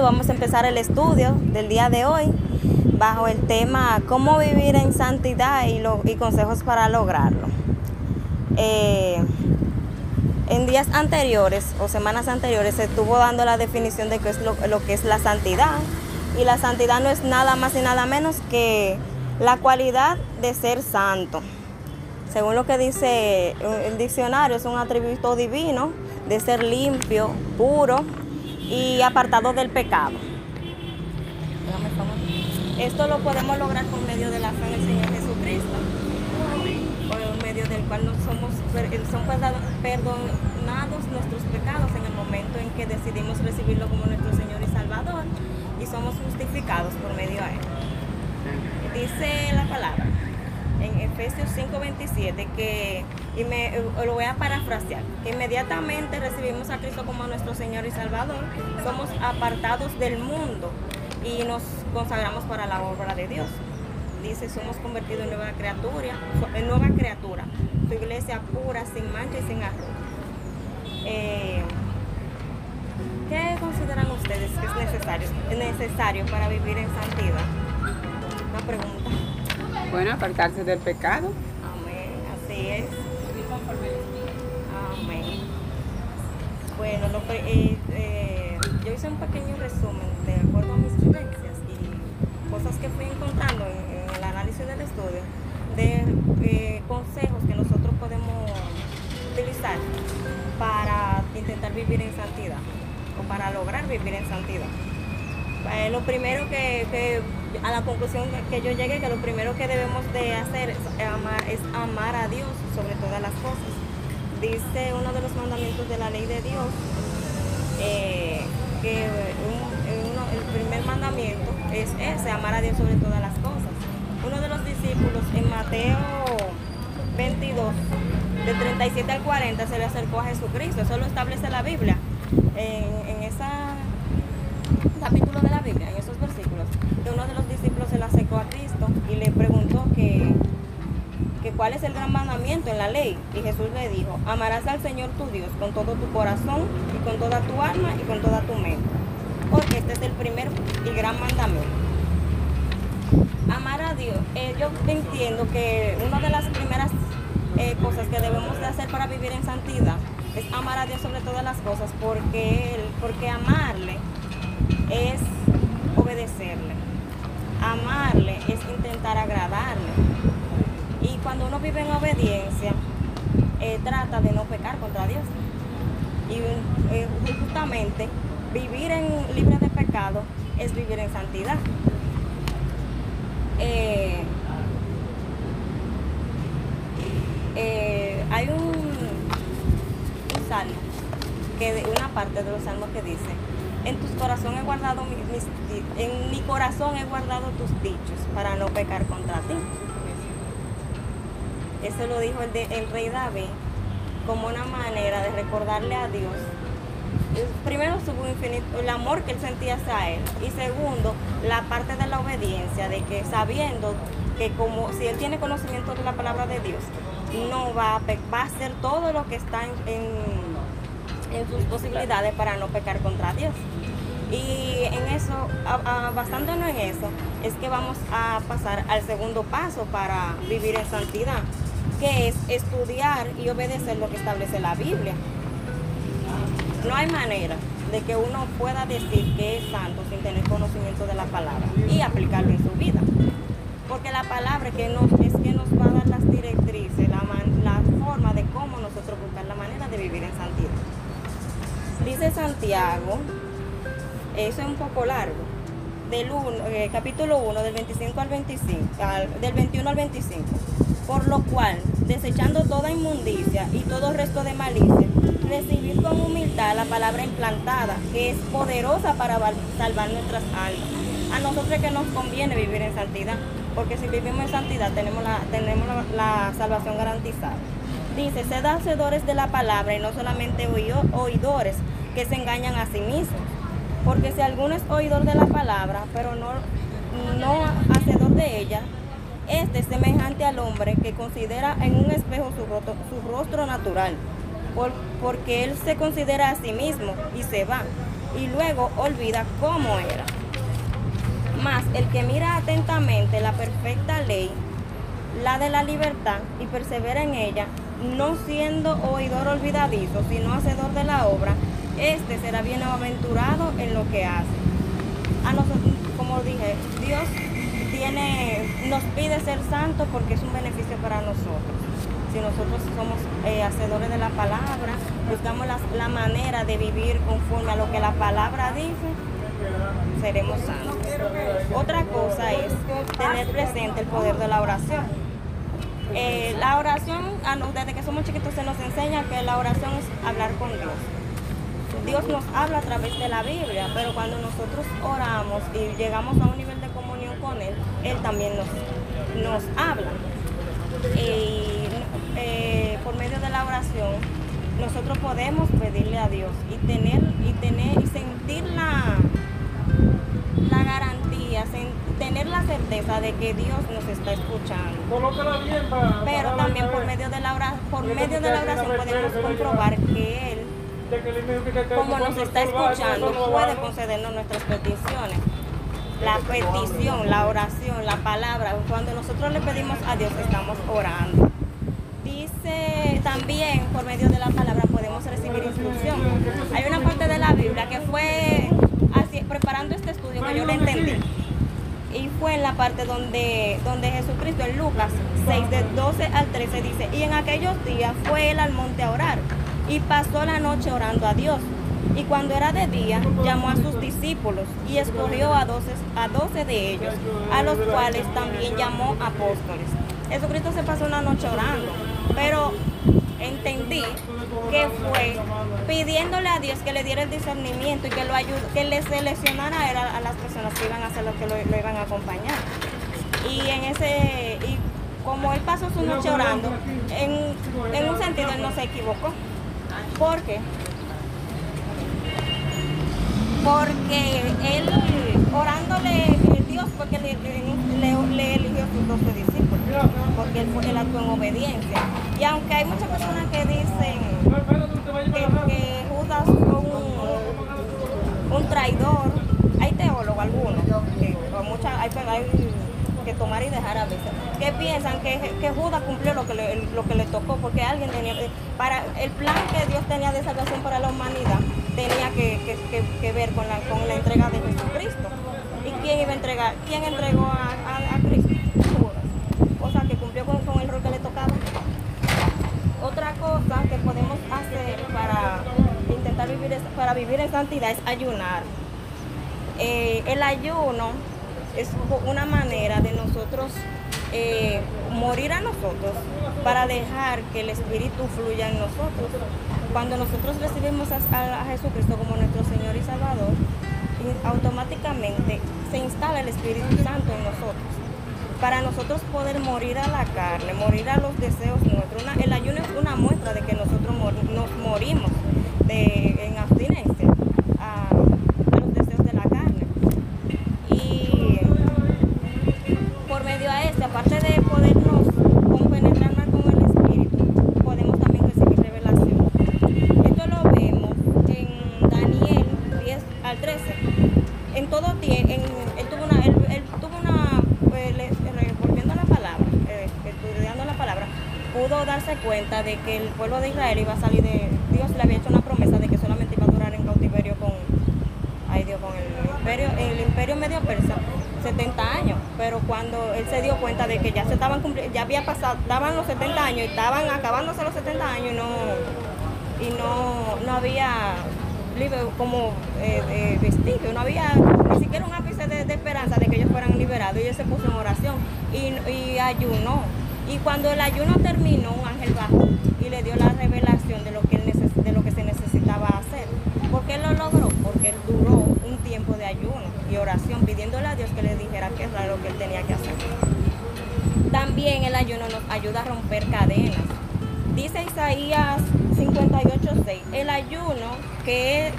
vamos a empezar el estudio del día de hoy bajo el tema cómo vivir en santidad y, y consejos para lograrlo. Eh, en días anteriores o semanas anteriores se estuvo dando la definición de qué es lo, lo que es la santidad. Y la santidad no es nada más y nada menos que la cualidad de ser santo. Según lo que dice el diccionario, es un atributo divino de ser limpio, puro y apartado del pecado. Esto lo podemos lograr por medio de la fe en el Señor Jesucristo medio del cual nos somos, son perdonados nuestros pecados en el momento en que decidimos recibirlo como nuestro Señor y Salvador y somos justificados por medio de Él. Dice la palabra en Efesios 5:27 que, y me, lo voy a parafrasear, que inmediatamente recibimos a Cristo como nuestro Señor y Salvador, somos apartados del mundo y nos consagramos para la obra de Dios dice, somos convertidos en nueva criatura, en nueva criatura, tu iglesia pura, sin mancha y sin arroz. Eh, ¿Qué consideran ustedes que es necesario, es necesario para vivir en santidad? Una pregunta. Bueno, apartarse del pecado. Amén, así es. Amén. Bueno, eh, eh, yo hice un pequeño resumen de acuerdo a mis vivencias y cosas que fui encontrando en, del estudio de eh, consejos que nosotros podemos utilizar para intentar vivir en santidad o para lograr vivir en santidad. Eh, lo primero que, a la conclusión que yo llegué, que lo primero que debemos de hacer es amar, a Dios sobre todas las cosas. Dice uno de los mandamientos de la ley de Dios eh, que el primer mandamiento es ese, amar a Dios sobre todas las cosas uno de los discípulos en Mateo 22, de 37 al 40, se le acercó a Jesucristo. Eso lo establece la Biblia. En, ese capítulo de la Biblia, en esos versículos, que uno de los a Cristo y le preguntó que, que cuál es el gran mandamiento en la ley. Y Jesús le dijo, amarás al Señor tu Dios con todo tu corazón y con toda tu alma y con toda tu mente. Porque este es el primer y gran mandamiento amar a Dios, eh, yo entiendo que una de las primeras eh, cosas que debemos de hacer para vivir en santidad es amar a Dios sobre todas las cosas, porque, porque amarle es obedecerle. Amarle intentar agradarle. Y cuando uno vive en obediencia, eh, trata de no pecar contra Dios. Y justamente vivir en libre de pecado es vivir en santidad. Eh, eh, hay un, un, salmo, que una parte de los salmos que dice, en tus corazón he guardado mis, en mi corazón he guardado tus dichos para no pecar contra ti. Eso lo dijo el, rey David como una manera de recordarle a Dios primero su infinito, el amor que él sentía hacia él y segundo la parte de la obediencia de que sabiendo que como si él tiene conocimiento de la palabra de Dios no va a, va a hacer todo lo que está en, sus posibilidades para no pecar contra Dios y en eso basándonos en eso es que vamos a pasar al segundo paso para vivir en santidad que es estudiar y obedecer lo que establece la Biblia no hay manera de que uno pueda decir que es santo sin tener conocimiento de la palabra y aplicarlo en su vida. Porque la palabra que nos, es que nos va a dar las directrices, la, forma de cómo nosotros buscar la manera de vivir en santidad. Dice Santiago, eso es un poco largo, del eh, capítulo 1, del 25 al 25, del 21 al 25. Por lo cual, desechando toda inmundicia y todo resto de malicia, recibir con humildad la palabra implantada, que es poderosa para salvar nuestras almas. A nosotros que nos conviene vivir en santidad, porque si vivimos en santidad tenemos la, tenemos la, salvación garantizada. Dice, sed hacedores de la palabra y no solamente oidores que se engañan a sí mismos. Porque si alguno es oidor de la palabra, pero no, no hacedor de ella, este es semejante al hombre que considera en un espejo su rostro, su rostro natural porque él se considera a sí mismo y se va y luego olvida cómo era. Mas el que mira atentamente la perfecta ley, la de la libertad, y persevera en ella, no siendo oidor olvidadizo, sino hacedor de la obra, este será bienaventurado en lo que hace. A nosotros, como dije, Dios tiene, nos pide ser santos porque es un beneficio para nosotros. Si nosotros somos eh, hacedores de la palabra, buscamos la, manera de vivir conforme a lo que la palabra dice, seremos santos. Otra cosa es tener presente el poder de la oración. Eh, la oración, desde que somos chiquitos se nos enseña que la oración es hablar con Dios. Dios nos habla a través de la Biblia, pero cuando nosotros oramos y llegamos a un nivel de comunión con Él, Él también nos, nos habla. Y eh, por medio de la oración, nosotros podemos pedirle a Dios y tener y tener y sentir la, la garantía, sen- tener la certeza de que Dios nos está escuchando. Pero también por medio de la ora- por medio de la oración podemos comprobar que Él Como nos está escuchando, puede concedernos nuestras peticiones. La petición, la oración, la palabra, cuando nosotros le pedimos a Dios, estamos orando. Dice también, por medio de la palabra, podemos recibir instrucción. Hay una parte de la Biblia que fue así, preparando este estudio que yo le entendí. Y fue en la parte donde, donde Jesucristo, en Lucas 6, de 12 al 13, dice, y en aquellos días fue él al monte a orar, y pasó la noche orando a Dios. Y cuando era de día, llamó a sus discípulos y escogió a doce, a doce de ellos, a los cuales también llamó apóstoles. Jesucristo se pasó una noche orando, pero entendí que fue pidiéndole a Dios que le diera el discernimiento y que lo ayude, que le seleccionara a, las personas que iban a ser los que lo, lo iban a acompañar. Y en ese, y como él pasó su noche orando, en, en un sentido él no se equivocó. ¿Por qué? Porque él, orándole, eh, Dios fue que le, le- le- eligió sus doce discípulos, porque él, él actuó en obediencia. Y aunque hay muchas personas que dicen que, Judas fue un, un traidor, hay teólogos algunos, que, hay que tomar y dejar a veces, que piensan que, que Judas cumplió lo que, le, lo que le tocó, porque alguien tenía, eh, para el plan que Dios tenía de salvación para la humanidad, tenía que, que- que- ver con la, con la entrega de Jesucristo. ¿Y quién iba a entregar? ¿Quién entregó a, a- Cristo? Judas. O sea, que cumplió con, el rol que le tocaba. Otra cosa que podemos hacer para intentar vivir, para vivir en santidad es ayunar. Eh, el ayuno es una manera de nosotros eh, morir a nosotros para dejar que el Espíritu fluya en nosotros. Cuando nosotros recibimos a, Jesucristo como nuestro Señor y Salvador, y automáticamente se instala el Espíritu Santo en nosotros para nosotros poder morir a la carne, morir a los deseos nuestros. El ayuno es una muestra de que nosotros mor- nos morimos cuenta de que el pueblo de Israel iba a salir de, Dios le había hecho una promesa de que solamente iba a durar en cautiverio con, ay Dios, con el imperio, el imperio medio persa, 70 años, pero cuando él se dio cuenta de que ya se estaban cumpli- ya había pasado, estaban los 70 años y estaban acabándose los 70 años y no, y no, no había como eh, eh, vestigio, no había ni siquiera un ápice de, de esperanza de que ellos fueran liberados y él se puso en oración y, y ayunó. Y cuando el ayuno terminó, un ángel bajó y le dio la revelación de lo que, se necesitaba hacer. ¿Por qué lo logró? Porque él duró un tiempo de ayuno y oración, pidiéndole a Dios que le dijera qué era lo que él tenía que hacer. También el ayuno nos ayuda a romper cadenas. Dice Isaías 58:6, el ayuno que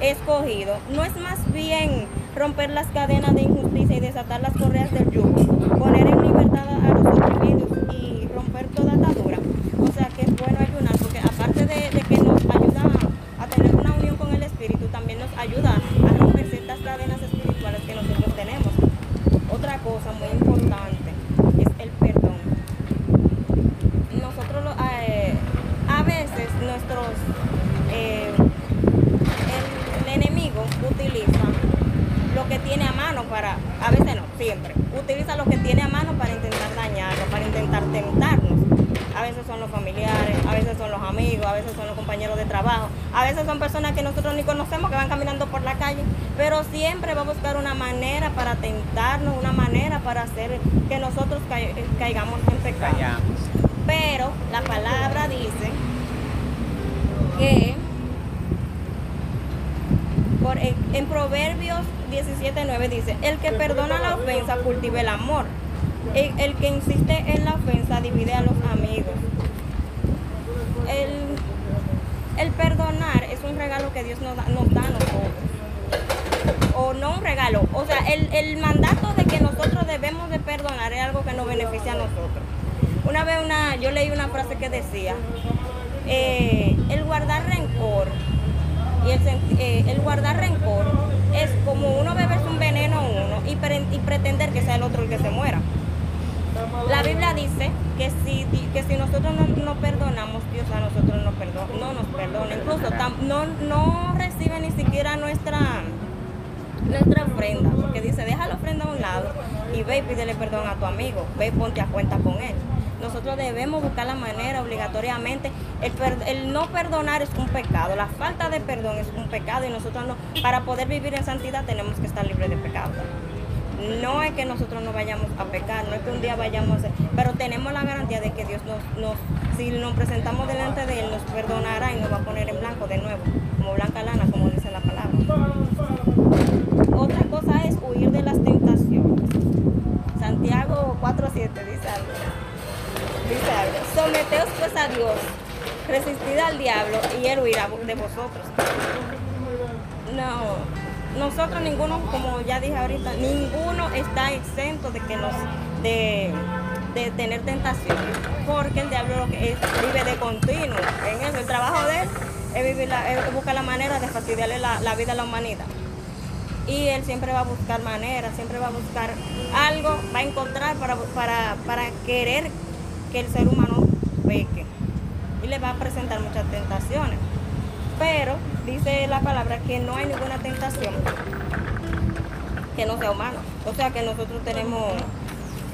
he escogido no es más bien romper las cadenas de injusticia y desatar las correas del yugo, poner en libertad a los oprimidos y romper toda atadura. Utiliza lo que tiene a mano para intentar dañarnos, para intentar tentarnos. A veces son los familiares, a veces son los amigos, a veces son los compañeros de trabajo, a veces son personas que nosotros ni conocemos que van caminando por la calle, pero siempre va a buscar una manera para tentarnos, una manera para hacer que nosotros cai- caigamos en pecado. Callamos. Pero la palabra dice que por, en, en Proverbios 17:9 dice, el que perdona la ofensa cultiva el amor. El, el que insiste en la ofensa divide a los amigos. El, el perdonar es un regalo que Dios nos da, nos da a nosotros. O no un regalo. O sea, el, el mandato de que nosotros debemos de perdonar es algo que nos beneficia a nosotros. Una vez una, yo leí una frase que decía, eh, el guardar rencor y eh, el guardar rencor es como uno beberse un veneno a uno y, pre- y pretender que sea el otro el que se muera. La Biblia dice que si, que si nosotros no, no perdonamos, Dios a nosotros no, perdo- no nos perdona. Incluso tam- no, no recibe ni siquiera nuestra, nuestra ofrenda, porque dice, deja la ofrenda a un lado y ve y pídele perdón a tu amigo, ve y ponte a cuenta con él. Nosotros debemos buscar la manera obligatoriamente. El, no perdonar es un pecado, la falta de perdón es un pecado y nosotros no, para poder vivir en santidad tenemos que estar libres de pecado. No es que nosotros no vayamos a pecar, no es que un día vayamos a hacer, pero tenemos la garantía de que Dios nos, nos, si nos presentamos delante de Él, nos perdonará y nos va a poner en blanco de nuevo, como blanca lana, como dice la palabra. Otra cosa es huir de las tentaciones. Santiago 4.7 dice algo. Dice. Someteos pues a Dios, resistid al diablo y él huirá de vosotros. No, nosotros ninguno, como ya dije ahorita, ninguno está exento de que nos de, de tener tentaciones, porque el diablo lo que es, vive de continuo. En eso, el trabajo de él es, vivir la- es buscar la manera de fastidiarle la, la vida a la humanidad. Y él siempre va a buscar maneras, siempre va a buscar algo, va a encontrar para, para, para querer que el ser humano peque. Y le va a presentar muchas tentaciones. Pero dice la palabra que no hay ninguna tentación que no sea humana. O sea que nosotros tenemos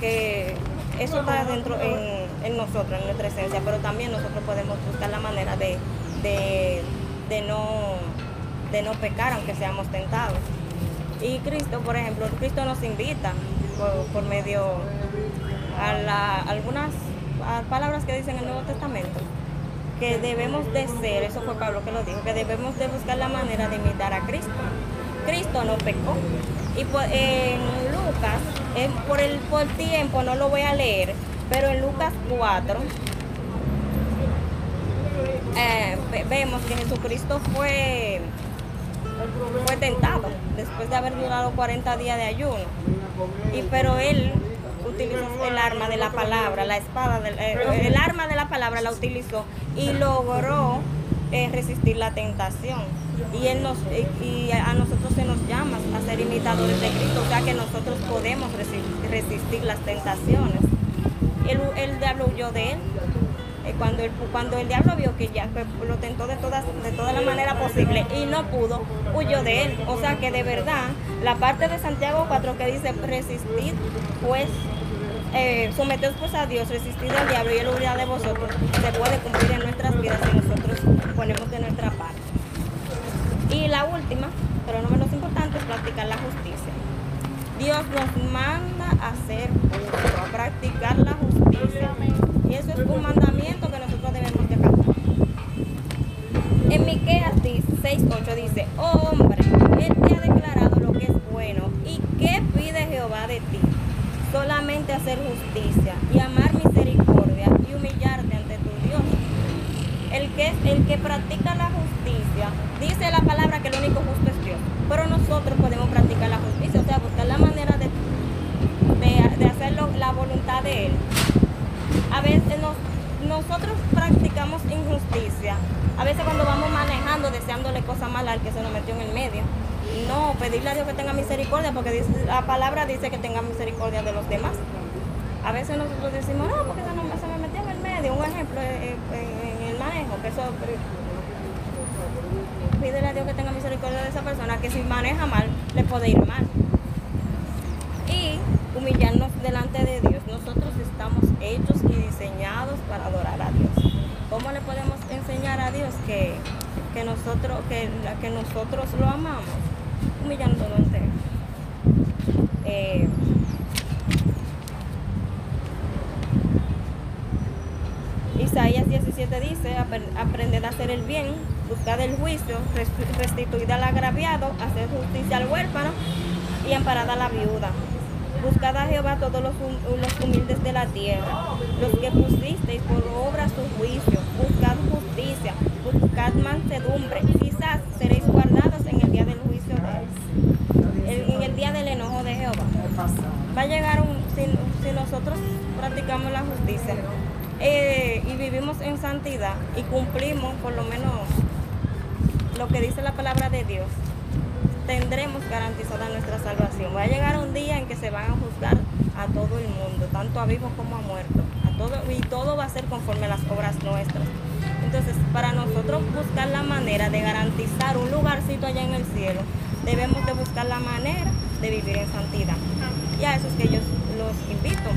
que eso está dentro en, nosotros, en nuestra esencia, pero también nosotros podemos buscar la manera de, de, no, de no pecar aunque seamos tentados. Y Cristo, por ejemplo, Cristo nos invita por, por medio a la- algunas palabras que dicen en el Nuevo Testamento que debemos de ser, eso fue Pablo que lo dijo, que debemos de buscar la manera de imitar a Cristo. Cristo no pecó. Y por- en Lucas, en- por el por tiempo no lo voy a leer, pero en Lucas 4 eh, ve- vemos que Jesucristo fue, fue tentado después de haber durado 40 días de ayuno. Y pero él utilizó el arma de la palabra, la espada, del, eh, el arma de la palabra la utilizó y logró eh, resistir la tentación. Y, él nos, y- a nosotros se nos llama a ser imitadores de Cristo, o sea que nosotros podemos resi- resistir las tentaciones. El, el diablo huyó de él. Eh, Cuando el, cuando el diablo vio que ya lo tentó de todas de toda la manera posible y no pudo, huyó de él. O sea que de verdad, la parte de Santiago 4 que dice resistir, pues eh, someteos pues a Dios, resistir al diablo y él huirá de vosotros, se puede cumplir en nuestras vidas si nosotros ponemos de nuestra parte. Y la última, pero no menos importante, es practicar la justicia. Dios nos manda a ser justo, a practicar la justicia. Y eso es un mandamiento que nosotros debemos de acatar. En Miqueas 6.8 dice, oh hombre, Él te ha declarado lo que es bueno. ¿Y qué pide Jehová de ti? Solamente hacer justicia y amar misericordia y humillarte ante tu Dios. El que, el que practica la justicia, dice la palabra que el único justo es Dios. Pero nosotros podemos practicar la justicia, o sea, buscar la manera de, de, de hacerlo la voluntad de Él. A veces nos- nosotros practicamos injusticia. A veces cuando vamos manejando deseándole cosas malas al que se nos metió en el medio. No, pedirle a Dios que tenga misericordia, porque la palabra dice que tenga misericordia de los demás. A veces nosotros decimos, no, porque se me metió en el medio. Un ejemplo eh, eh, en el manejo, que eso pídele a Dios que tenga misericordia de esa persona, que si maneja mal, le puede ir mal. Y humillarnos delante de Dios. Nosotros estamos hechos y diseñados para adorar a Dios. ¿Cómo le podemos enseñar a Dios que, que nosotros, que, que nosotros lo amamos? Humillándonos. Eh, Isaías 17 dice, "Apre- aprended a hacer el bien, buscad el juicio, rest- restituid al agraviado, hacer justicia al huérfano y amparad a la viuda. Buscad a Jehová todos los humildes de la tierra, los que pusisteis por obra su juicio, buscad justicia, buscad mansedumbre, quizás seréis guardados en el día del juicio de él, en el día del enojo de Jehová va a llegar un, si, nosotros practicamos la justicia eh, y vivimos en santidad y cumplimos por lo menos lo que dice la palabra de Dios, tendremos garantizada nuestra salvación. Va a llegar un día en que se van a juzgar a todo el mundo, tanto a vivos como a muertos, todo, y todo va a ser conforme a las obras nuestras. Entonces, para nosotros buscar la manera de garantizar un lugarcito allá en el cielo, debemos de buscar la manera de vivir en santidad. Y a eso es que yo los invito,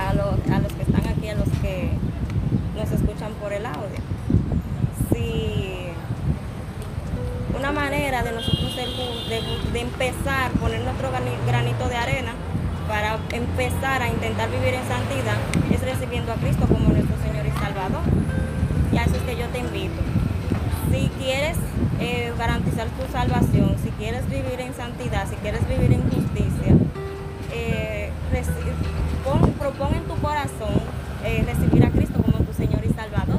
a los, a los que están aquí, a los que nos escuchan por el audio. Si una manera de nosotros ju- de, de empezar, poner nuestro grani- granito de arena para empezar a intentar vivir en santidad es recibiendo a Cristo como nuestro Señor y Salvador. Y a eso es que yo te invito. Si quieres eh, garantizar tu salvación, quieres vivir en santidad, si quieres vivir en justicia, eh, propon en tu corazón eh, recibir a Cristo como tu Señor y Salvador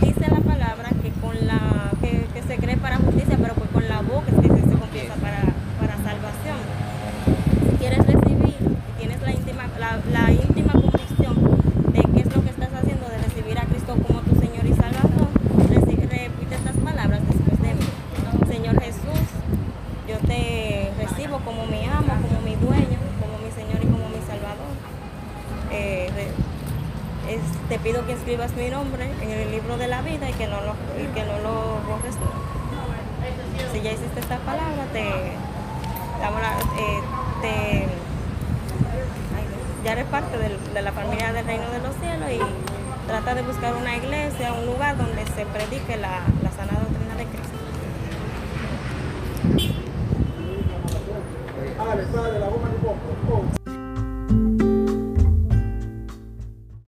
dice la palabra que con la que, que se cree para justicia, pero pues con la boca es que se, se confiesa para, para salvación. Si quieres recibir, si tienes la íntima, la, la íntima convicción de qué es lo que estás haciendo, de recibir a Cristo como tu Señor y Salvador, reci- repite estas palabras después de mí. Señor Jesús, yo te recibo como mi amo, como mi dueño, como mi Señor y como mi Salvador. Eh, re- es- te pido que escribas mi nombre en el libro de la vida y que no lo, y que no lo borres nunca. Si ya hiciste esta palabra, te, eh, te ya eres parte de la familia del reino de los cielos y trata de buscar una iglesia, un lugar donde se predique la